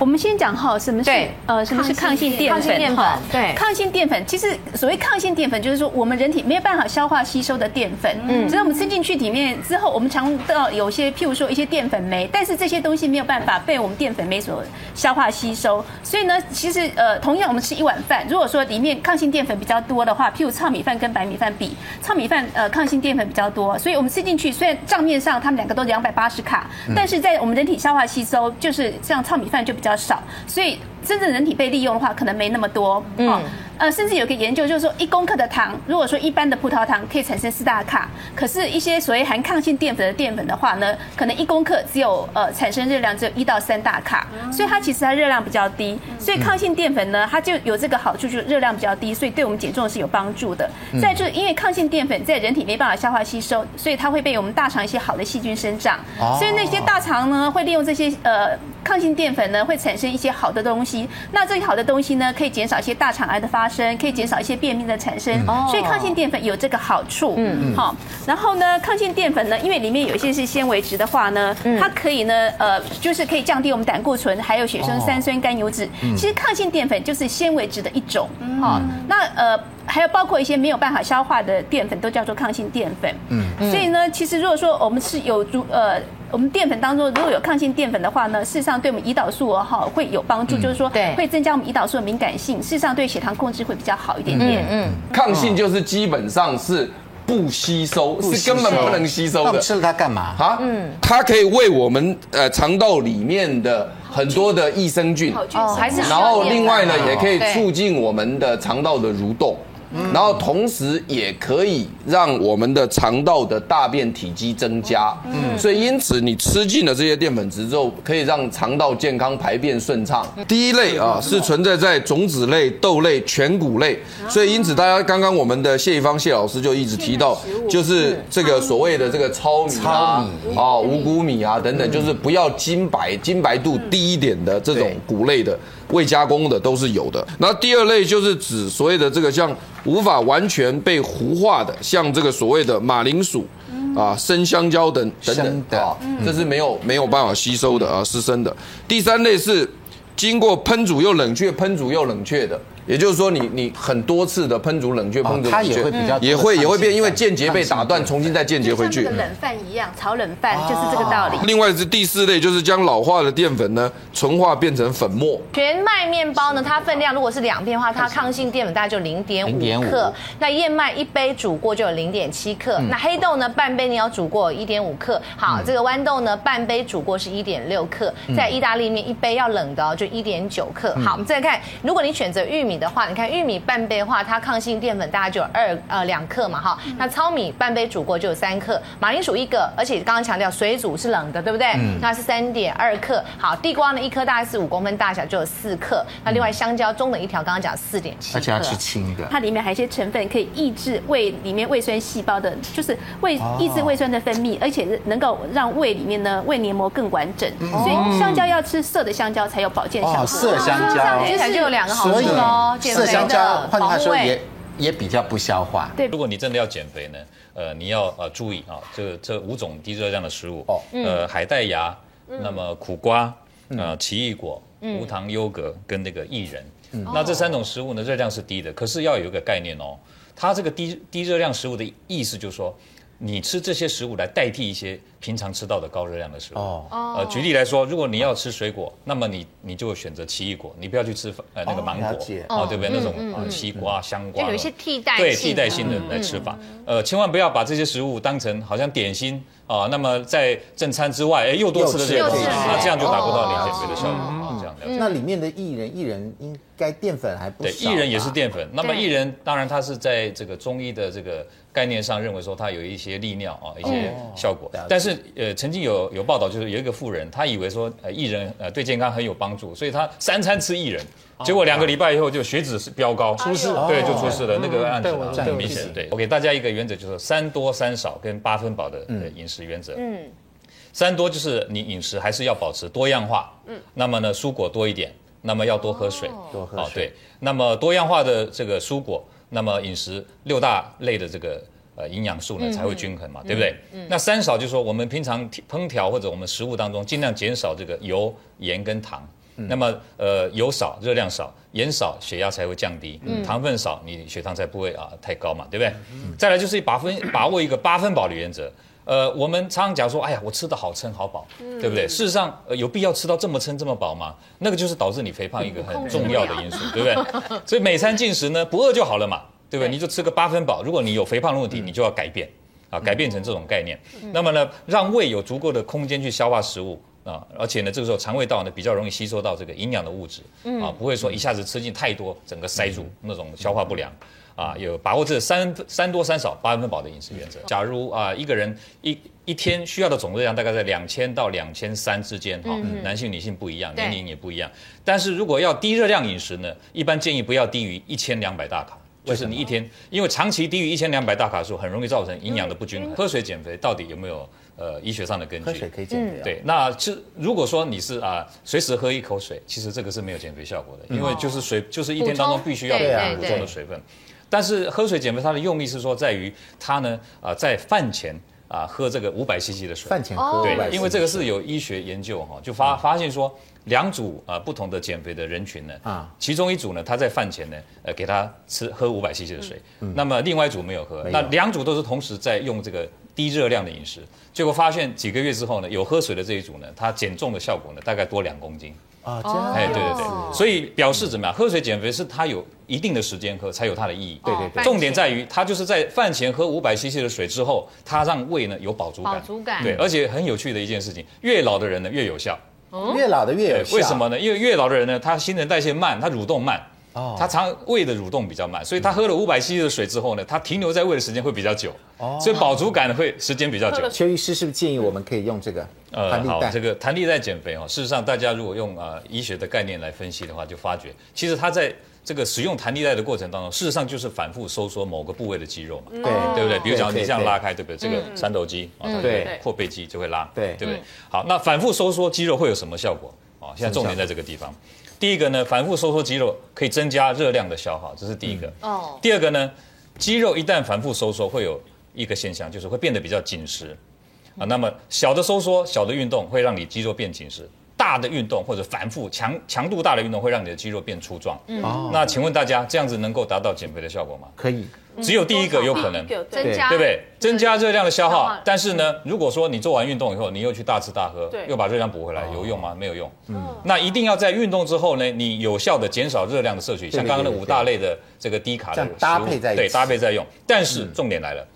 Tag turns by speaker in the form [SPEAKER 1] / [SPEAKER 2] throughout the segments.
[SPEAKER 1] 我们先讲哈，什么是呃，什么是抗性淀粉？哈，对，抗性淀粉其实所谓抗性淀粉，就是说我们人体没有办法消化吸收的淀粉。嗯，只要我们吃进去里面之后，我们尝到有些譬如说一些淀粉酶，但是这些东西没有办法被我们淀粉酶所消化吸收。所以呢，其实呃，同样我们吃一碗饭，如果说里面抗性淀粉比较多的话，譬如糙米饭跟白米饭比，糙米饭呃抗性淀粉比较多，所以我们吃进去虽然账面上它们两个都两百八十卡，但是在我们人体消化吸收，就是像糙米饭就比较少，所以。真正人体被利用的话，可能没那么多。嗯。呃，甚至有个研究就是说，一公克的糖，如果说一般的葡萄糖可以产生四大卡，可是一些所谓含抗性淀粉的淀粉的话呢，可能一公克只有呃产生热量只有一到三大卡，所以它其实它热量比较低。所以抗性淀粉呢，它就有这个好处，就是热量比较低，所以对我们减重是有帮助的。再就是因为抗性淀粉在人体没办法消化吸收，所以它会被我们大肠一些好的细菌生长，所以那些大肠呢会利用这些呃抗性淀粉呢会产生一些好的东西，那这些好的东西呢可以减少一些大肠癌的发生，可以减少一些便秘的产生，所以抗性淀粉有这个好处。嗯嗯。好，然后呢，抗性淀粉呢，因为里面有一些是纤维质的话呢，它可以呢，呃，就是可以降低我们胆固醇，还有血生三酸甘油酯。其实抗性淀粉就是纤维质的一种。好，那呃，还有包括一些没有办法消化的淀粉，都叫做抗性淀粉。嗯。所以呢，其实如果说我们是有足呃。我们淀粉当中如果有抗性淀粉的话呢，事实上对我们胰岛素哈会有帮助，就是说会增加我们胰岛素的敏感性，事实上对血糖控制会比较好一点点。嗯，
[SPEAKER 2] 抗性就是基本上是不吸收，是根本不能吸收的。
[SPEAKER 3] 吃了它干嘛？啊，
[SPEAKER 2] 嗯，它可以为我们呃肠道里面的很多的益生菌，
[SPEAKER 1] 哦，还是，
[SPEAKER 2] 然后另外呢也可以促进我们的肠道的蠕动。然后同时也可以让我们的肠道的大便体积增加，嗯，所以因此你吃进了这些淀粉质之后，可以让肠道健康排便顺畅。第一类啊是存在在种子类、豆类、全谷类，所以因此大家刚刚我们的谢一芳谢老师就一直提到，就是这个所谓的这个糙米啊、啊五谷米啊等等，就是不要精白、精白度低一点的这种谷类的。未加工的都是有的。那第二类就是指所谓的这个像无法完全被糊化的，像这个所谓的马铃薯啊、生香蕉等等等啊，这是没有没有办法吸收的啊，是生的。第三类是经过烹煮又冷却、烹煮又冷却的。也就是说你，你你很多次的烹煮冷却，烹煮冷却，它也会比较也会也会变，因为间接被打断，重新再间接回去。
[SPEAKER 1] 像冷饭一样，炒冷饭就是这个道理。
[SPEAKER 2] 另外是第四类，就是将老化的淀粉呢纯化变成粉末。
[SPEAKER 4] 全麦面包呢，它分量如果是两片的话，它抗性淀粉大概就零点五克。那燕麦一杯煮过就有零点七克。那黑豆呢，半杯你要煮过一点五克。好，这个豌豆呢，半杯煮过是一点六克。在意大利面一杯要冷的哦，就一点九克。好，我们再来看，如果你选择玉米的话，你看玉米半杯的话，它抗性淀粉大概就有二呃两克嘛哈。那糙米半杯煮过就有三克，马铃薯一个，而且刚刚强调水煮是冷的，对不对？嗯。那是三点二克。好，地瓜呢一颗大概是五公分大小，就有四克。那另外香蕉中等一条，刚刚讲四点七克。
[SPEAKER 3] 而且要吃青的。
[SPEAKER 1] 它里面还有一些成分可以抑制胃里面胃酸细胞的，就是胃抑制胃酸的分泌，而且能够让胃里面呢胃黏膜更完整。所以香蕉要吃涩的香蕉才有保健效果。
[SPEAKER 3] 涩香蕉。
[SPEAKER 4] 接下来就有两个好处哦。
[SPEAKER 3] 香蕉，换句话说也也比较不消化。
[SPEAKER 5] 对，如果你真的要减肥呢，呃，你要呃注意啊，这这五种低热量的食物哦，呃，海带芽，那么苦瓜，呃，奇异果，无糖优格跟那个薏仁，那这三种食物呢，热量是低的，可是要有一个概念哦，它这个低低热量食物的意思就是说，你吃这些食物来代替一些。平常吃到的高热量的食物。哦，呃，举例来说，如果你要吃水果，那么你你就选择奇异果，你不要去吃呃那个芒果。啊，对不对？那种西瓜、香瓜，
[SPEAKER 4] 有一些替代
[SPEAKER 5] 对替代性的来吃法，呃，千万不要把这些食物当成好像点心啊，那么在正餐之外，哎，又多吃了这些东西，那这样就达不到你减肥的效果啊，这样。
[SPEAKER 3] 那里面的薏仁，薏仁应该淀粉还不少。
[SPEAKER 5] 对，薏仁也是淀粉。那么薏仁当然它是在这个中医的这个概念上认为说它有一些利尿啊一些效果，但是呃曾经有。有有报道，就是有一个富人，他以为说，呃，薏仁呃对健康很有帮助，所以他三餐吃薏仁，结果两个礼拜以后就血脂是飙高，出事，对，就出事了。那个案子很明显，对。我给大家一个原则，就是三多三少跟八分饱的饮食原则。嗯，三多就是你饮食还是要保持多样化，嗯，那么呢，蔬果多一点，那么要多喝水，
[SPEAKER 3] 多喝水。
[SPEAKER 5] 对，那么多样化的这个蔬果，那么饮食六大类的这个。呃，营养素呢才会均衡嘛，对不对？那三少就是说，我们平常烹调或者我们食物当中尽量减少这个油、盐跟糖。那么呃油少，热量少，盐少，血压才会降低，糖分少，你血糖才不会啊太高嘛，对不对？再来就是把分把握一个八分饱的原则。呃，我们常常讲说，哎呀，我吃得好撑好饱，对不对？事实上，呃，有必要吃到这么撑这么饱吗？那个就是导致你肥胖一个很重要的因素，对不对？所以每餐进食呢，不饿就好了嘛，对不对？你就吃个八分饱。如果你有肥胖的问题，你就要改变啊，改变成这种概念。那么呢，让胃有足够的空间去消化食物啊，而且呢，这个时候肠胃道呢比较容易吸收到这个营养的物质啊，不会说一下子吃进太多，整个塞住那种消化不良。啊，有把握这三三多三少八分饱的饮食原则。假如啊，一个人一一天需要的总热量大概在两千到两千三之间，哈，男性女性不一样，年龄也不一样。但是如果要低热量饮食呢，一般建议不要低于一千两百大卡，就是你一天，因为长期低于一千两百大卡的时候，很容易造成营养的不均衡。喝水减肥到底有没有呃医学上的根据？
[SPEAKER 3] 喝水可以减肥。
[SPEAKER 5] 对，那是如果说你是啊，随时喝一口水，其实这个是没有减肥效果的，因为就是水就是一天当中必须要补充的水分。但是喝水减肥，它的用意是说，在于它呢，啊，在饭前啊喝这个五百 CC 的水。
[SPEAKER 3] 饭前喝。
[SPEAKER 5] 对，因为这个是有医学研究哈，就发发现说，两组啊不同的减肥的人群呢，啊，其中一组呢，他在饭前呢，呃，给他吃喝五百 CC 的水，那么另外一组没有喝，那两组都是同时在用这个低热量的饮食，结果发现几个月之后呢，有喝水的这一组呢，它减重的效果呢，大概多两公斤。
[SPEAKER 3] 啊，这样，
[SPEAKER 5] 哎，对对对，所以表示怎么样？喝水减肥是它有一定的时间喝才有它的意义。
[SPEAKER 3] 对对对，
[SPEAKER 5] 重点在于它就是在饭前喝五百 CC 的水之后，它让胃呢有饱足感。
[SPEAKER 4] 饱足感。
[SPEAKER 5] 对，而且很有趣的一件事情，越老的人呢越有效。
[SPEAKER 3] 越老的越有效。
[SPEAKER 5] 为什么呢？因为越老的人呢，他新陈代谢慢，他蠕动慢。哦，他肠胃的蠕动比较慢，所以他喝了五百 CC 的水之后呢，他停留在胃的时间会比较久，哦，所以饱足感会时间比较久。
[SPEAKER 3] 邱医师是不是建议我们可以用这个？
[SPEAKER 5] 呃，好，这个弹力带减肥哦，事实上大家如果用啊医学的概念来分析的话，就发觉其实他在这个使用弹力带的过程当中，事实上就是反复收缩某个部位的肌肉嘛，对对不对？比如讲你这样拉开，对不对？这个三头肌啊，对，阔背肌就会拉，对对不对？好，那反复收缩肌肉会有什么效果？啊，现在重点在这个地方。第一个呢，反复收缩肌肉可以增加热量的消耗，这是第一个。哦。第二个呢，肌肉一旦反复收缩，会有一个现象，就是会变得比较紧实。啊，那么小的收缩、小的运动会让你肌肉变紧实，大的运动或者反复强强度大的运动会让你的肌肉变粗壮。嗯。那请问大家，这样子能够达到减肥的效果吗？
[SPEAKER 3] 可以。
[SPEAKER 5] 只有第一个有可能
[SPEAKER 4] 增加，
[SPEAKER 5] 对不对？增加热量的消耗，但是呢，如果说你做完运动以后，你又去大吃大喝，又把热量补回来，有用吗？没有用。嗯，那一定要在运动之后呢，你有效的减少热量的摄取，像刚刚的五大类的这个低卡的食物，
[SPEAKER 3] 搭配在
[SPEAKER 5] 对搭配在用。但是重点来了，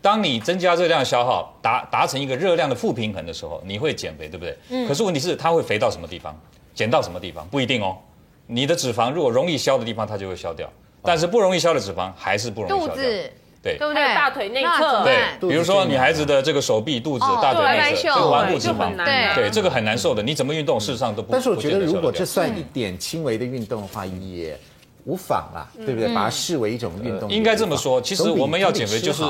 [SPEAKER 5] 当你增加热量消耗，达达成一个热量的负平衡的时候，你会减肥，对不对？嗯。可是问题是，它会肥到什么地方？减到什么地方？不一定哦。你的脂肪如果容易消的地方，它就会消掉。但是不容易消的脂肪还是不容易消掉。肚子，对，
[SPEAKER 4] 对不对？大腿内侧，
[SPEAKER 5] 对，比如说女孩子的这个手臂、肚子、大腿内侧，这个顽固脂肪，对，对，这个很难受的。你怎么运动，事实上都不。
[SPEAKER 3] 但是我觉得，如果这算一点轻微的运动的话，也无妨啦，对不对？把它视为一种运动。
[SPEAKER 5] 应该这么说，其实我们要减肥就是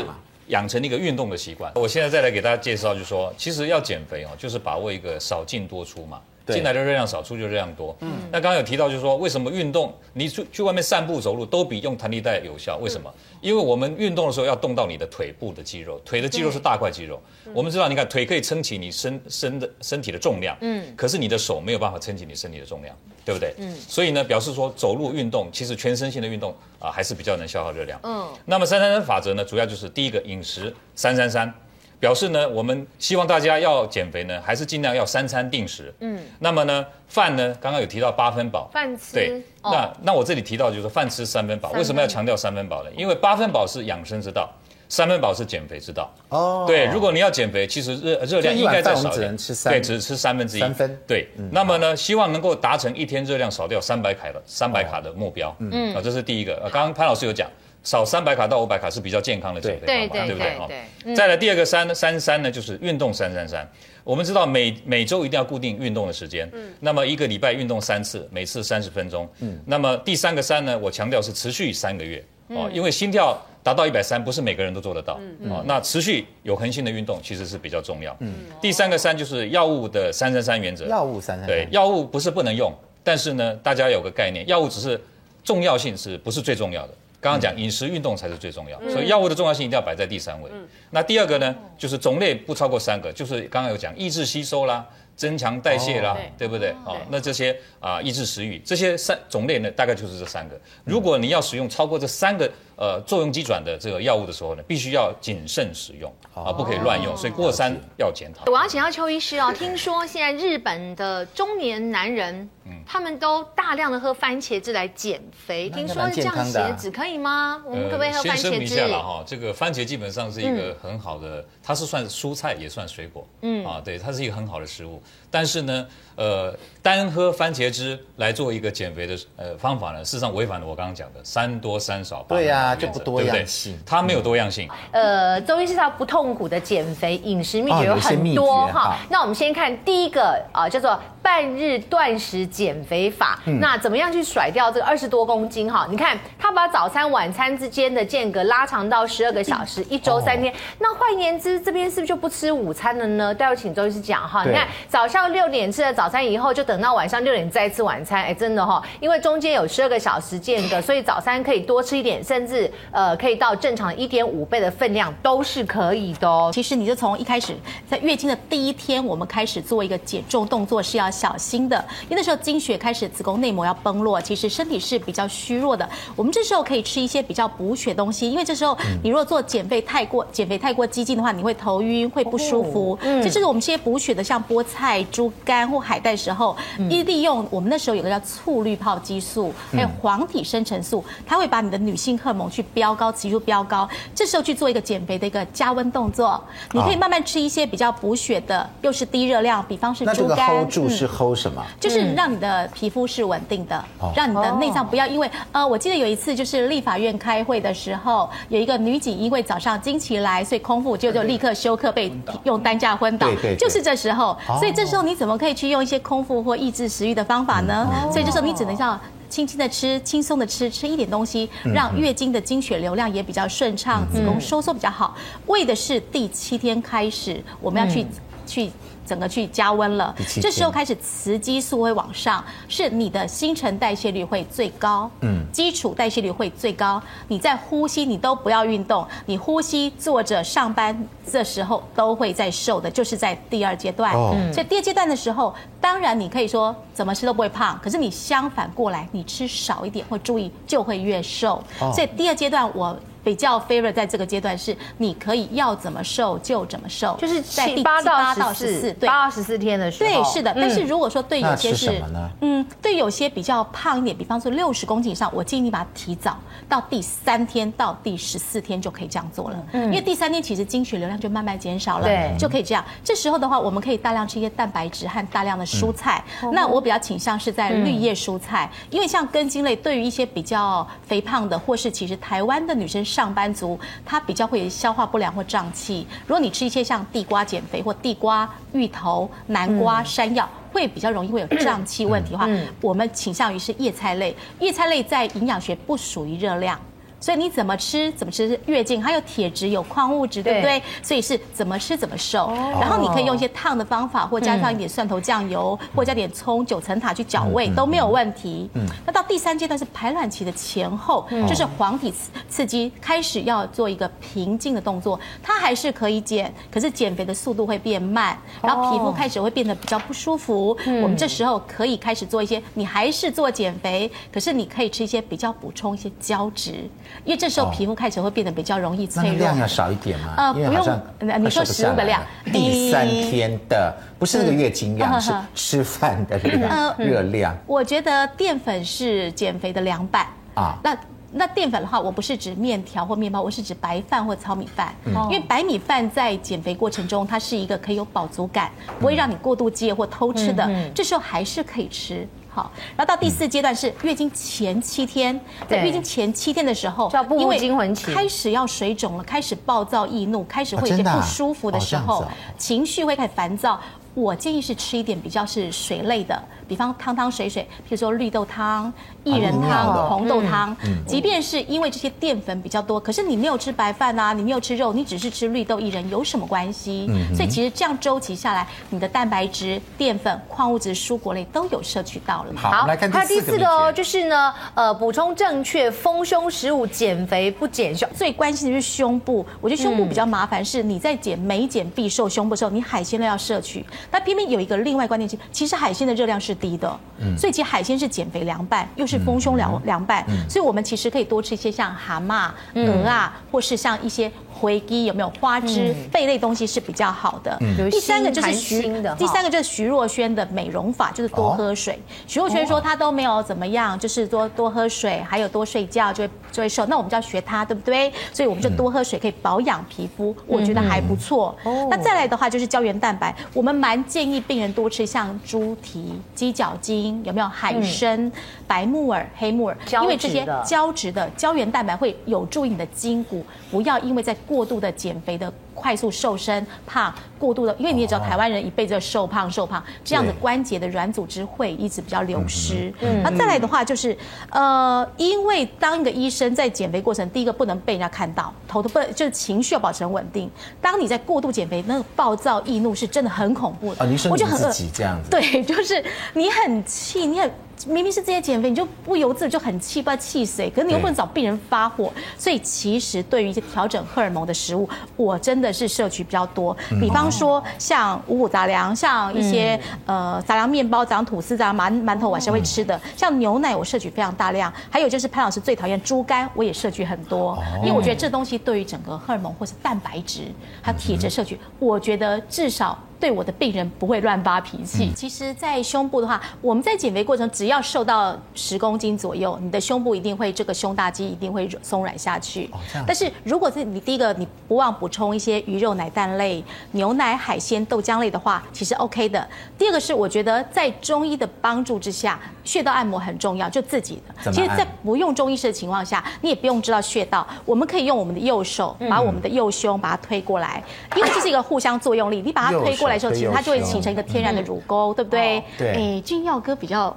[SPEAKER 5] 养成一个运动的习惯。我现在再来给大家介绍，就是说，其实要减肥哦，就是把握一个少进多出嘛。进来的热量少，出去的热量多。嗯，那刚刚有提到，就是说，为什么运动你去去外面散步走路都比用弹力带有效？为什么？因为我们运动的时候要动到你的腿部的肌肉，腿的肌肉是大块肌肉。我们知道，你看腿可以撑起你身身的身体的重量，嗯，可是你的手没有办法撑起你身体的重量，对不对？嗯，所以呢，表示说走路运动其实全身性的运动啊，还是比较能消耗热量。嗯，那么三三三法则呢，主要就是第一个饮食三三三。表示呢，我们希望大家要减肥呢，还是尽量要三餐定时。嗯，那么呢，饭呢，刚刚有提到八分饱。
[SPEAKER 4] 饭吃。
[SPEAKER 5] 对，哦、那那我这里提到就是饭吃三分饱，分为什么要强调三分饱呢？因为八分饱是养生之道，三分饱是减肥之道。哦。对，如果你要减肥，其实热热量应该再少一点。对，只吃三分之一。三分。对。嗯、那么呢，希望能够达成一天热量少掉三百卡的三百卡的目标。嗯。啊，这是第一个。刚刚潘老师有讲。少三百卡到五百卡是比较健康的减肥方法，对不对？哈，再来第二个三三三呢，就是运动三三三。我们知道每每周一定要固定运动的时间，嗯，那么一个礼拜运动三次，每次三十分钟，嗯，那么第三个三呢，我强调是持续三个月，哦，因为心跳达到一百三不是每个人都做得到，哦，那持续有恒心的运动其实是比较重要，嗯，第三个三就是药物的三三三原则，
[SPEAKER 3] 药物三三三，
[SPEAKER 5] 对，药物不是不能用，但是呢，大家有个概念，药物只是重要性是不是最重要的？刚刚讲饮食运动才是最重要，所以药物的重要性一定要摆在第三位。那第二个呢，就是种类不超过三个，就是刚刚有讲抑制吸收啦、增强代谢啦，对不对？好，那这些啊抑制食欲，这些三种类呢，大概就是这三个。如果你要使用超过这三个呃作用机转的这个药物的时候呢，必须要谨慎使用啊，不可以乱用。所以过三要检讨。
[SPEAKER 4] 我要请教邱医师哦，听说现在日本的中年男人，他们都大量的喝番茄汁来减肥，听说是降血脂可以吗？我们可不可以喝番茄汁？
[SPEAKER 5] 先声明一下了哈，这个番茄基本上是一个很好的，它是算蔬菜也算水果，嗯啊，对，它是一个很好的食物。但是呢，呃，单喝番茄汁来做一个减肥的呃方法呢，事实上违反了我刚刚讲的三多三少。
[SPEAKER 3] 对呀，就不多样性，
[SPEAKER 5] 它没有多样性。
[SPEAKER 4] 呃，中医是他不痛苦的减肥饮食秘诀有很多哈。那我们先看第一个啊，叫做半日断食减肥法。那怎么样去甩掉这个二十多公斤哈？你看他把早餐晚餐之间的间隔拉长到十二个小时，一周三天。那换言之，这边是不是就不吃午餐了呢？待会请周医师讲哈。你看早上。到六点吃了早餐以后，就等到晚上六点再吃晚餐。哎，真的哈，因为中间有十二个小时间隔，所以早餐可以多吃一点，甚至呃可以到正常一点五倍的分量都是可以的哦。
[SPEAKER 6] 其实你就从一开始在月经的第一天，我们开始做一个减重动作是要小心的，因为那时候经血开始，子宫内膜要崩落，其实身体是比较虚弱的。我们这时候可以吃一些比较补血东西，因为这时候你如果做减肥太过减肥太过激进的话，你会头晕会不舒服。嗯，所以这个我们这些补血的，像菠菜。猪肝或海带时候，一利用我们那时候有个叫促滤泡激素，还有黄体生成素，它会把你的女性荷尔蒙去飙高，激素飙高。这时候去做一个减肥的一个加温动作，你可以慢慢吃一些比较补血的，又是低热量，比方是猪肝。
[SPEAKER 3] hold 住是 hold 什么？
[SPEAKER 6] 就是让你的皮肤是稳定的，让你的内脏不要因为呃，我记得有一次就是立法院开会的时候，有一个女警因为早上经期来，所以空腹就就立刻休克，被用担架昏倒。对对，就是这时候，所以这时候。你怎么可以去用一些空腹或抑制食欲的方法呢？所以这时候你只能要轻轻的吃，轻松的吃，吃一点东西，让月经的经血流量也比较顺畅，子宫收缩比较好。为的是第七天开始，我们要去去。整个去加温了，这时候开始雌激素会往上，是你的新陈代谢率会最高，嗯，基础代谢率会最高。你在呼吸，你都不要运动，你呼吸坐着上班这时候都会在瘦的，就是在第二阶段。哦，所以第二阶段的时候，当然你可以说怎么吃都不会胖，可是你相反过来，你吃少一点或注意就会越瘦。所以第二阶段我。比较 favor 在这个阶段是，你可以要怎么瘦就怎么瘦，
[SPEAKER 4] 就是在第八到十四，对，八到十四天的时候，
[SPEAKER 6] 对，是的。但是如果说对有些是，嗯，对有些比较胖一点，比方说六十公斤以上，我建议你把它提早到第三天到第十四天就可以这样做了，因为第三天其实经血流量就慢慢减少了，对，就可以这样。这时候的话，我们可以大量吃一些蛋白质和大量的蔬菜。那我比较倾向是在绿叶蔬菜，因为像根茎类，对于一些比较肥胖的，或是其实台湾的女生。上班族他比较会消化不良或胀气。如果你吃一些像地瓜减肥或地瓜、芋头、南瓜、山药，会比较容易会有胀气问题的话，我们倾向于是叶菜类。叶菜类在营养学不属于热量。所以你怎么吃怎么吃越近，还有铁质有矿物质，对不对？所以是怎么吃怎么瘦。然后你可以用一些烫的方法，或加上一点蒜头酱油，或加点葱、九层塔去搅味都没有问题。嗯。那到第三阶段是排卵期的前后，就是黄体刺刺激开始要做一个平静的动作，它还是可以减，可是减肥的速度会变慢，然后皮肤开始会变得比较不舒服。我们这时候可以开始做一些，你还是做减肥，可是你可以吃一些比较补充一些胶质。因为这时候皮肤开始会变得比较容易脆弱，那
[SPEAKER 3] 量要少一点吗？呃，不用。
[SPEAKER 6] 你说食物的量，
[SPEAKER 3] 第三天的不是那个月经量，是吃饭的量热量。
[SPEAKER 6] 我觉得淀粉是减肥的良伴啊。那那淀粉的话，我不是指面条或面包，我是指白饭或糙米饭。因为白米饭在减肥过程中，它是一个可以有饱足感，不会让你过度饥饿或偷吃的。这时候还是可以吃。好，然后到第四阶段是月经前七天，在月经前七天的时候，因为开始要水肿了，开始暴躁易怒，开始会有些不舒服的时候，情绪会开始烦躁。我建议是吃一点比较是水类的，比方汤汤水水，譬如说绿豆汤、薏仁汤、红豆汤。即便是因为这些淀粉比较多，可是你没有吃白饭啊，你没有吃肉，你只是吃绿豆薏仁，有什么关系？所以其实这样周期下来，你的蛋白质、淀粉、矿物质、蔬果类都有摄取到了。
[SPEAKER 3] 好，好来看第四个。
[SPEAKER 4] 第四个哦，就是呢，呃，补充正确丰胸食物，减肥不减胸。
[SPEAKER 6] 最关心的是胸部，我觉得胸部比较麻烦，是你在减美减必瘦胸部的时候，你海鲜都要摄取。但偏偏有一个另外观念是，其实海鲜的热量是低的，嗯，所以其实海鲜是减肥凉拌，又是丰胸凉凉拌，所以我们其实可以多吃一些像蛤蟆、鹅啊，或是像一些。回鸡有没有花枝贝类东西是比较好的。嗯、第三个就是徐，第三个就是徐若瑄的美容法，就是多喝水。哦、徐若瑄说她都没有怎么样，就是多多喝水，还有多睡觉就会就会瘦。那我们就要学它，对不对？所以我们就多喝水可以保养皮肤，我觉得还不错。嗯、那再来的话就是胶原蛋白，我们蛮建议病人多吃像猪蹄、鸡脚筋，有没有海参、嗯、白木耳、黑木耳，因为这些胶质的胶原蛋白会有助于你的筋骨，不要因为在过度的减肥的快速瘦身胖过度的，因为你也知道台湾人一辈子瘦胖瘦胖，这样的关节的软组织会一直比较流失。嗯，那再来的话就是，呃，因为当一个医生在减肥过程，第一个不能被人家看到，头都不能就是情绪要保持很稳定。当你在过度减肥，那个暴躁易怒是真的很恐怖的。
[SPEAKER 3] 啊，你说你自己这样子？
[SPEAKER 6] 对，就是你很气，你很。明明是这些减肥，你就不由自主就很气，不知道气谁。可是你又不能找病人发火，所以其实对于一些调整荷尔蒙的食物，我真的是摄取比较多。比方说像五谷杂粮，像一些呃杂粮面包、杂粮吐司、杂粮馒馒头，我是会吃的。像牛奶，我摄取非常大量。还有就是潘老师最讨厌猪肝，我也摄取很多，因为我觉得这东西对于整个荷尔蒙或是蛋白质还有铁质摄取，我觉得至少。对我的病人不会乱发脾气。其实，在胸部的话，我们在减肥过程，只要瘦到十公斤左右，你的胸部一定会这个胸大肌一定会松软下去。但是，如果是你第一个你不忘补充一些鱼肉、奶蛋类、牛奶、海鲜、豆浆类的话，其实 OK 的。第二个是，我觉得在中医的帮助之下，穴道按摩很重要，就自己的。其实，在不用中医师的情况下，你也不用知道穴道，我们可以用我们的右手把我们的右胸把它推过来，因为这是一个互相作用力，你把它推过来。来的时候，其实它就会形成一个天然的乳沟，对不对？对。哎，君耀哥比较，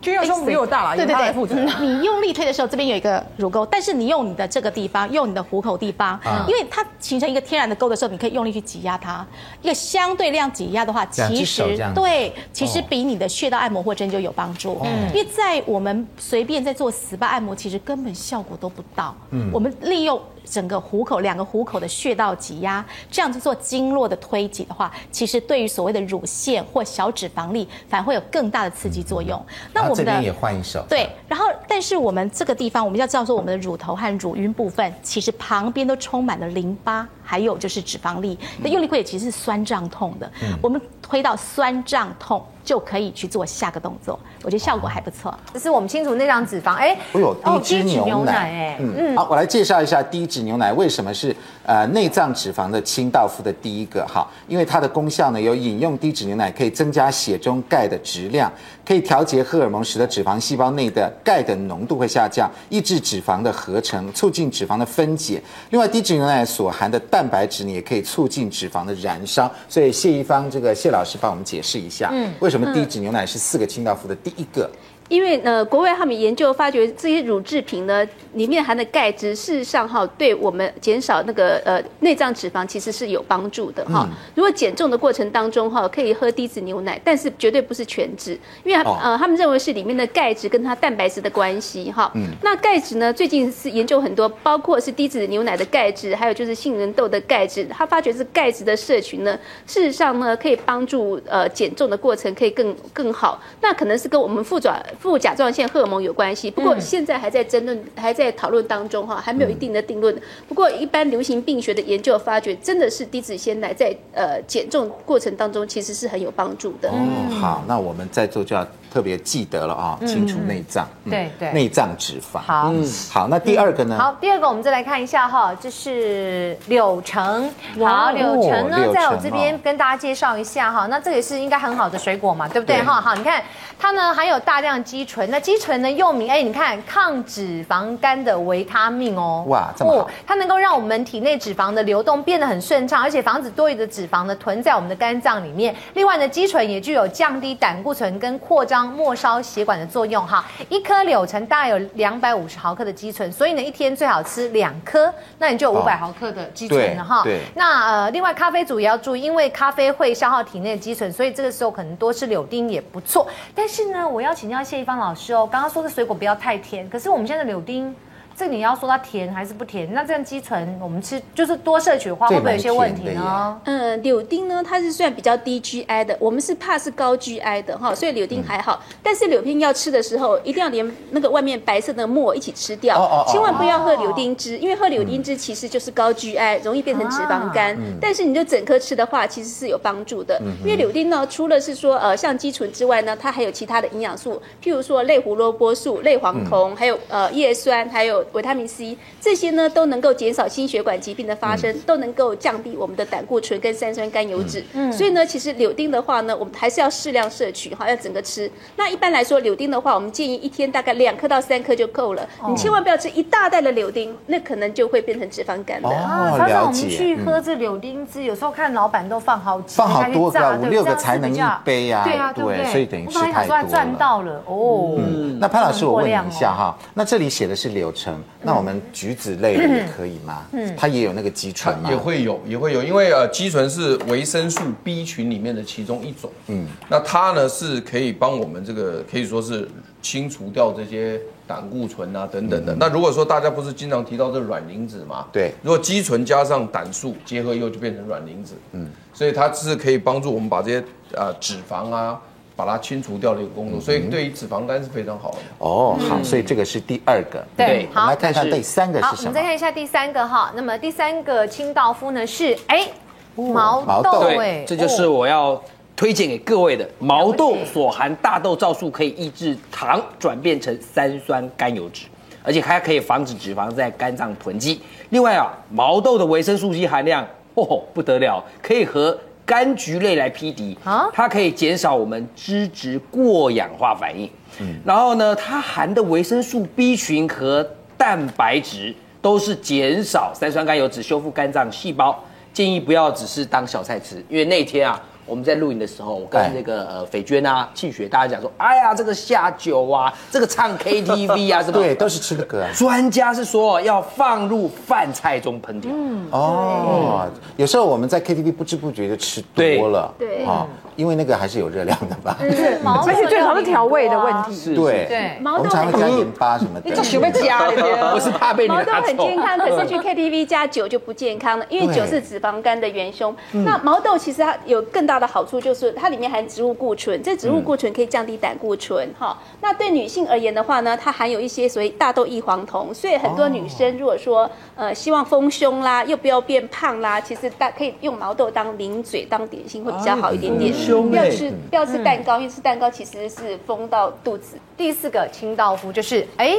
[SPEAKER 7] 君耀胸比我大了，对对对。
[SPEAKER 6] 你用力推的时候，这边有一个乳沟，但是你用你的这个地方，用你的虎口地方，因为它形成一个天然的沟的时候，你可以用力去挤压它。一个相对量挤压的话，其实对，其实比你的穴道按摩或针灸有帮助。嗯。因为在我们随便在做 SPA 按摩，其实根本效果都不到。嗯。我们利用。整个虎口两个虎口的穴道挤压，这样子做经络的推挤的话，其实对于所谓的乳腺或小脂肪粒，反而会有更大的刺激作用。嗯、
[SPEAKER 3] 那我们的这边也换一手。
[SPEAKER 6] 对，然后但是我们这个地方，我们要知道说，我们的乳头和乳晕部分，其实旁边都充满了淋巴，还有就是脂肪粒。那用力过也其实是酸胀痛的。嗯。我们推到酸胀痛。就可以去做下个动作，我觉得效果还不错。
[SPEAKER 4] 这是我们清除内脏脂肪，哎，
[SPEAKER 3] 我有低脂牛奶，哎，嗯，好，我来介绍一下低脂牛奶为什么是呃内脏脂肪的清道夫的第一个哈，因为它的功效呢，有饮用低脂牛奶可以增加血中钙的质量，可以调节荷尔蒙，使得脂肪细胞内的钙的浓度会下降，抑制脂肪的合成，促进脂肪的分解。另外，低脂牛奶所含的蛋白质呢，也可以促进脂肪的燃烧。所以谢一方这个谢老师帮我们解释一下，嗯，为什么低脂牛奶是四个清道夫的第一个？
[SPEAKER 1] 因为呃，国外他们研究发觉，这些乳制品呢，里面含的钙质，事实上哈，对我们减少那个呃内脏脂肪其实是有帮助的哈。嗯、如果减重的过程当中哈，可以喝低脂牛奶，但是绝对不是全脂，因为呃他们认为是里面的钙质跟它蛋白质的关系哈。嗯。那钙质呢，最近是研究很多，包括是低脂牛奶的钙质，还有就是杏仁豆的钙质，他发觉是钙质的摄取呢，事实上呢可以帮助呃减重的过程可以更更好。那可能是跟我们副爪。副甲状腺荷尔蒙有关系，不过现在还在争论，还在讨论当中哈，还没有一定的定论。不过一般流行病学的研究发觉，真的是低脂鲜奶在呃减重过程当中其实是很有帮助的。
[SPEAKER 3] 哦，好，那我们在座就要。特别记得了啊，清除内脏，
[SPEAKER 4] 对对，
[SPEAKER 3] 内脏脂肪。
[SPEAKER 4] 好，
[SPEAKER 3] 好，那第二个呢？
[SPEAKER 4] 好，第二个我们再来看一下哈，这是柳橙。好，柳橙呢，在我这边跟大家介绍一下哈。那这也是应该很好的水果嘛，对不对？哈，好，你看它呢含有大量肌醇，那肌醇呢又名哎，你看抗脂肪肝的维他命哦。哇，这么好。它能够让我们体内脂肪的流动变得很顺畅，而且防止多余的脂肪呢囤在我们的肝脏里面。另外呢，肌醇也具有降低胆固醇跟扩张。末梢血管的作用哈，一颗柳橙大概有两百五十毫克的肌醇，所以呢一天最好吃两颗，那你就有五百毫克的肌醇了哈。对。那呃，另外咖啡组也要注意，因为咖啡会消耗体内的肌醇，所以这个时候可能多吃柳丁也不错。但是呢，我要请教谢一芳老师哦，刚刚说的水果不要太甜，可是我们现在的柳丁这你要说它甜还是不甜？那这样肌醇我们吃就是多摄取的话，会不会有些问题呢？
[SPEAKER 1] 嗯，柳丁呢，它是算比较低 GI 的，我们是怕是高 GI 的哈，所以柳丁还好。嗯、但是柳丁要吃的时候，一定要连那个外面白色的沫一起吃掉，哦哦哦、千万不要喝柳丁汁，因为喝柳丁汁其实就是高 GI，容易变成脂肪肝。啊嗯、但是你就整颗吃的话，其实是有帮助的，嗯、因为柳丁呢，除了是说呃像肌醇之外呢，它还有其他的营养素，譬如说类胡萝卜素、类黄酮，嗯、还有呃叶酸，还有维他命 C，这些呢都能够减少心血管疾病的发生，嗯、都能够降低我们的胆固醇跟三酸甘油脂。嗯，所以呢，其实柳丁的话呢，我们还是要适量摄取，哈，要整个吃。那一般来说，柳丁的话，我们建议一天大概两颗到三颗就够了。哦、你千万不要吃一大袋的柳丁，那可能就会变成脂肪肝的。
[SPEAKER 4] 哦，常常我们去喝这柳丁汁，嗯、有时候看老板都放好几，
[SPEAKER 3] 放好多个，五六个才能一杯呀、啊。对啊，对？所以等于吃太多了。
[SPEAKER 4] 赚到了哦。
[SPEAKER 3] 嗯，那潘老师，我问你一下哈，那这里写的是柳橙，那我们橘子类的也可以吗？嗯，它也有那个肌醇吗？
[SPEAKER 2] 也会有，也会有，因为呃，肌醇是维生素 B 群里面的其中一种。嗯，那它呢是可以帮我们这个可以说是清除掉这些胆固醇啊等等的。那如果说大家不是经常提到这软磷脂嘛？
[SPEAKER 3] 对，
[SPEAKER 2] 如果肌醇加上胆素结合以后就变成软磷脂。嗯，所以它是可以帮助我们把这些呃脂肪啊。把它清除掉的一个功能，所以对于脂肪肝是非常好的。
[SPEAKER 3] 哦，好，所以这个是第二个。
[SPEAKER 4] 对，
[SPEAKER 3] 好，我们来看看第三个是什么？
[SPEAKER 4] 我们再看一下第三个哈。那么第三个清道夫呢是哎毛豆，
[SPEAKER 8] 对，这就是我要推荐给各位的毛豆所含大豆皂素，可以抑制糖转变成三酸甘油脂，而且还可以防止脂肪在肝脏囤积。另外啊，毛豆的维生素 C 含量哦不得了，可以和柑橘类来匹敌啊，它可以减少我们脂质过氧化反应。嗯，然后呢，它含的维生素 B 群和蛋白质都是减少三酸甘油脂，修复肝脏细胞。建议不要只是当小菜吃，因为那天啊。我们在录影的时候，我跟那个呃斐娟啊、庆雪大家讲说，哎呀，这个下酒啊，这个唱 KTV 啊，是吧？
[SPEAKER 3] 对，都是吃的歌啊。
[SPEAKER 8] 专家是说要放入饭菜中烹调。嗯，
[SPEAKER 3] 哦，有时候我们在 KTV 不知不觉就吃多了，对啊，因为那个还是有热量的吧？
[SPEAKER 7] 是，而且最常是调味的问题。
[SPEAKER 3] 对对，我们常会加盐巴什么的。
[SPEAKER 7] 你这喜欢加的，
[SPEAKER 8] 不是怕被你。
[SPEAKER 1] 毛豆很健康，可是去 KTV 加酒就不健康了，因为酒是脂肪肝的元凶。那毛豆其实它有更大。大的好处就是它里面含植物固醇，这植物固醇可以降低胆固醇哈。嗯、那对女性而言的话呢，它含有一些所谓大豆异黄酮，所以很多女生如果说呃希望丰胸啦，又不要变胖啦，其实大可以用毛豆当零嘴当点心会比较好一点点。不要吃不要吃蛋糕，因为吃蛋糕其实是丰到肚子。
[SPEAKER 4] 第四个清道夫就是哎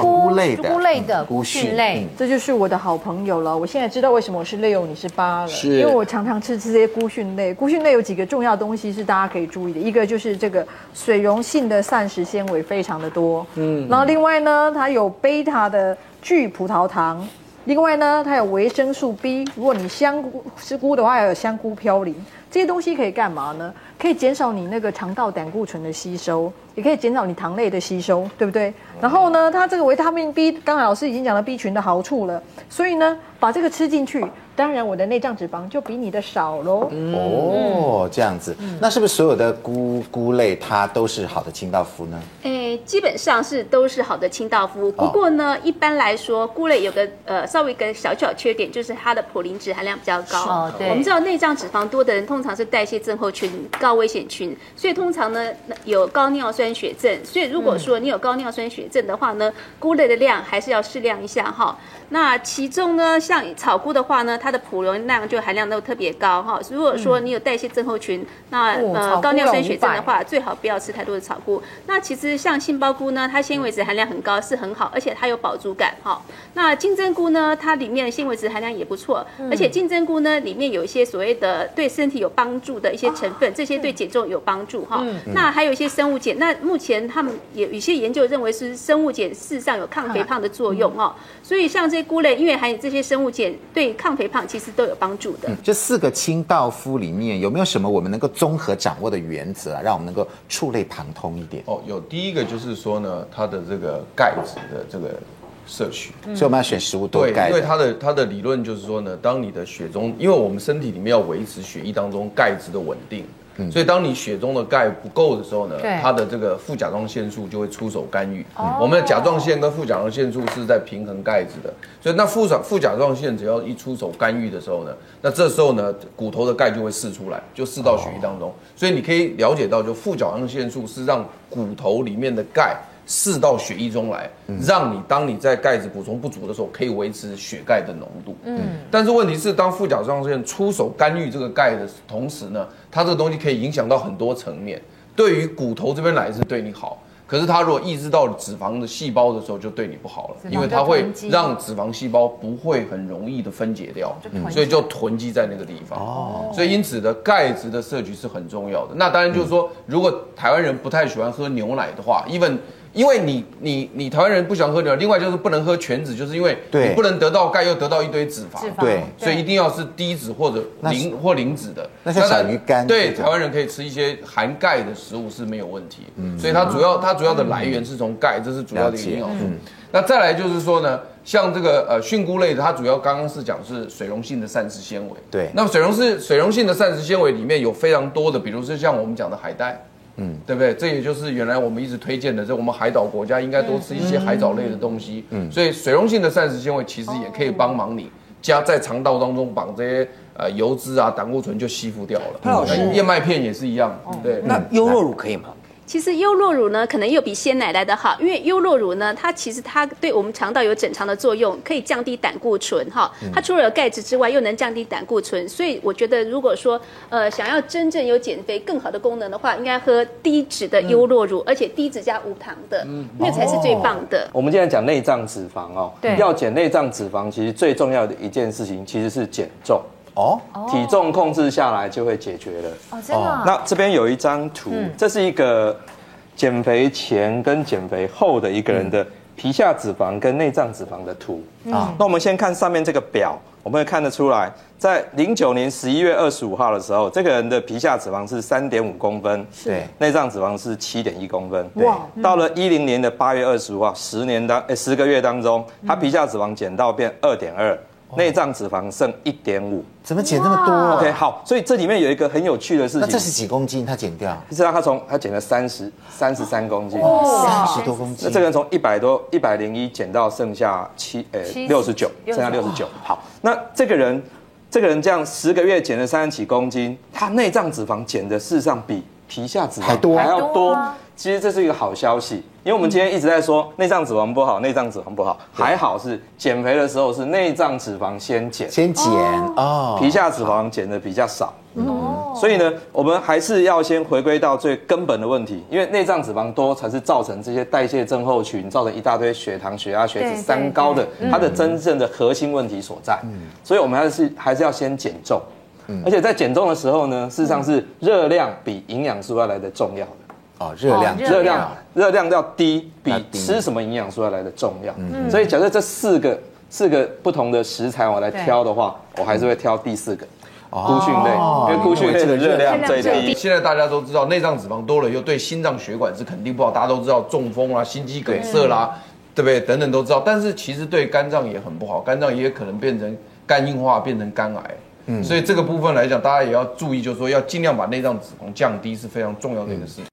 [SPEAKER 3] 菇类的
[SPEAKER 4] 菇类的菇蕈类，
[SPEAKER 7] 这就是我的好朋友了。我现在知道为什么我是六，你是八了，是因为我常常吃吃这些菇蕈类，菇蕈类。有几个重要东西是大家可以注意的，一个就是这个水溶性的膳食纤维非常的多，嗯，然后另外呢，它有贝塔的聚葡萄糖，另外呢，它有维生素 B，如果你香菇吃菇的话，还有香菇嘌呤，这些东西可以干嘛呢？可以减少你那个肠道胆固醇的吸收，也可以减少你糖类的吸收，对不对？然后呢，它这个维他命 B，刚才老师已经讲了 B 群的好处了，所以呢，把这个吃进去。当然，我的内脏脂肪就比你的少喽。
[SPEAKER 3] 哦，这样子，那是不是所有的菇菇类它都是好的清道夫呢？
[SPEAKER 1] 诶，基本上是都是好的清道夫。不过呢，一般来说，菇类有个呃稍微一个小小缺点，就是它的普林脂含量比较高。哦，对。我们知道内脏脂肪多的人，通常是代谢症候群高危险群，所以通常呢有高尿酸血症。所以如果说你有高尿酸血症的话呢，菇类的量还是要适量一下哈。那其中呢，像草菇的话呢，它的普溶量就含量都特别高哈。如果说你有代谢症候群，那呃高尿酸血症的话，最好不要吃太多的草菇。那其实像杏鲍菇呢，它纤维质含量很高，是很好，而且它有饱足感哈。那金针菇呢，它里面的纤维质含量也不错，而且金针菇呢里面有一些所谓的对身体有帮助的一些成分，这些对减重有帮助哈。那还有一些生物碱，那目前他们也有一些研究认为是生物碱事实上有抗肥胖的作用哦。所以像这些菇类，因为含有这些生物碱，对抗肥胖其实都有帮助的。嗯，
[SPEAKER 3] 这四个清道夫里面有没有什么我们能够综合掌握的原则啊，让我们能够触类旁通一点？
[SPEAKER 2] 哦，有第一个就是说呢，它的这个钙质的这个摄取，
[SPEAKER 3] 所以我们要选食物多钙。
[SPEAKER 2] 对，因为它的它的理论就是说呢，当你的血中，因为我们身体里面要维持血液当中钙质的稳定。所以当你血中的钙不够的时候呢，它的这个副甲状腺素就会出手干预。我们的甲状腺跟副甲状腺素是在平衡钙质的，所以那副甲副甲状腺只要一出手干预的时候呢，那这时候呢，骨头的钙就会释出来，就释到血液当中。所以你可以了解到，就副甲状腺素是让骨头里面的钙。释到血液中来，让你当你在钙质补充不足的时候，可以维持血钙的浓度。嗯，但是问题是，当副甲状腺出手干预这个钙的同时呢，它这个东西可以影响到很多层面。对于骨头这边来是对你好，可是它如果抑制到脂肪的细胞的时候，就对你不好了，因为它会让脂肪细胞不会很容易的分解掉，所以就囤积在那个地方。哦，所以因此的钙质的摄取是很重要的。那当然就是说，如果台湾人不太喜欢喝牛奶的话，even 因为你你你台湾人不喜欢喝牛奶，另外就是不能喝全脂，就是因为你不能得到钙又得到一堆脂肪，
[SPEAKER 3] 对，
[SPEAKER 2] 所以一定要是低脂或者零或零脂的。
[SPEAKER 3] 那些小鱼干，
[SPEAKER 2] 对，台湾人可以吃一些含钙的食物是没有问题。嗯，所以它主要它主要的来源是从钙，这是主要的营养素。那再来就是说呢，像这个呃蕈菇类的，它主要刚刚是讲是水溶性的膳食纤维。
[SPEAKER 3] 对，
[SPEAKER 2] 那么水溶是水溶性的膳食纤维里面有非常多的，比如说像我们讲的海带。嗯，对不对？这也就是原来我们一直推荐的，这我们海岛国家应该多吃一些海藻类的东西。嗯，所以水溶性的膳食纤维其实也可以帮忙你加在肠道当中，把这些呃油脂啊、胆固醇就吸附掉了。潘老师，燕麦片也是一样。对，
[SPEAKER 8] 那优酪乳可以吗？
[SPEAKER 1] 其实优酪乳呢，可能又比鲜奶来得好，因为优酪乳呢，它其实它对我们肠道有整肠的作用，可以降低胆固醇哈。它除了有钙质之外，又能降低胆固醇，所以我觉得如果说呃想要真正有减肥更好的功能的话，应该喝低脂的优酪乳，而且低脂加无糖的，那才是最棒的。
[SPEAKER 9] 我们今天讲内脏脂肪哦，对，要减内脏脂肪，其实最重要的一件事情其实是减重。哦，体重控制下来就会解决了。哦，真的。那这边有一张图，这是一个减肥前跟减肥后的一个人的皮下脂肪跟内脏脂肪的图。啊，那我们先看上面这个表，我们会看得出来，在零九年十一月二十五号的时候，这个人的皮下脂肪是三点五公分，对，内脏脂肪是七点一公分。哇，到了一零年的八月二十五号，十年当诶十个月当中，他皮下脂肪减到变二点二。内脏脂肪剩一点五，
[SPEAKER 3] 怎么减那么多
[SPEAKER 9] ？OK，好，所以这里面有一个很有趣的事情。
[SPEAKER 3] 那这是几公斤？他减掉？
[SPEAKER 9] 你知道他从他减了三十三十三公斤，
[SPEAKER 3] 三十多公斤。
[SPEAKER 9] 那这个人从一百多一百零一减到剩下七呃六十九，剩下六十九。好，那这个人这个人这样十个月减了三十几公斤，他内脏脂肪减的事实上比皮下脂肪还多还要多。其实这是一个好消息，因为我们今天一直在说内脏脂肪不好，内脏脂肪不好，还好是减肥的时候是内脏脂肪先减，
[SPEAKER 3] 先减哦，
[SPEAKER 9] 皮下脂肪减的比较少，哦，所以呢，我们还是要先回归到最根本的问题，因为内脏脂肪多才是造成这些代谢症候群，造成一大堆血糖、血压、血脂三高的它的真正的核心问题所在，所以我们还是还是要先减重，而且在减重的时候呢，事实上是热量比营养素要来的重要。的。
[SPEAKER 3] 哦，热量，
[SPEAKER 9] 热量，热量要低，比吃什么营养素要来的重要。嗯，所以假设这四个四个不同的食材我来挑的话，我还是会挑第四个，菇菌类，因为菇菌类的热量最低。
[SPEAKER 2] 现在大家都知道，内脏脂肪多了以后对心脏血管是肯定不好，大家都知道中风啦、心肌梗塞啦，对不对？等等都知道。但是其实对肝脏也很不好，肝脏也可能变成肝硬化，变成肝癌。嗯，所以这个部分来讲，大家也要注意，就是说要尽量把内脏脂肪降低是非常重要的一个事情。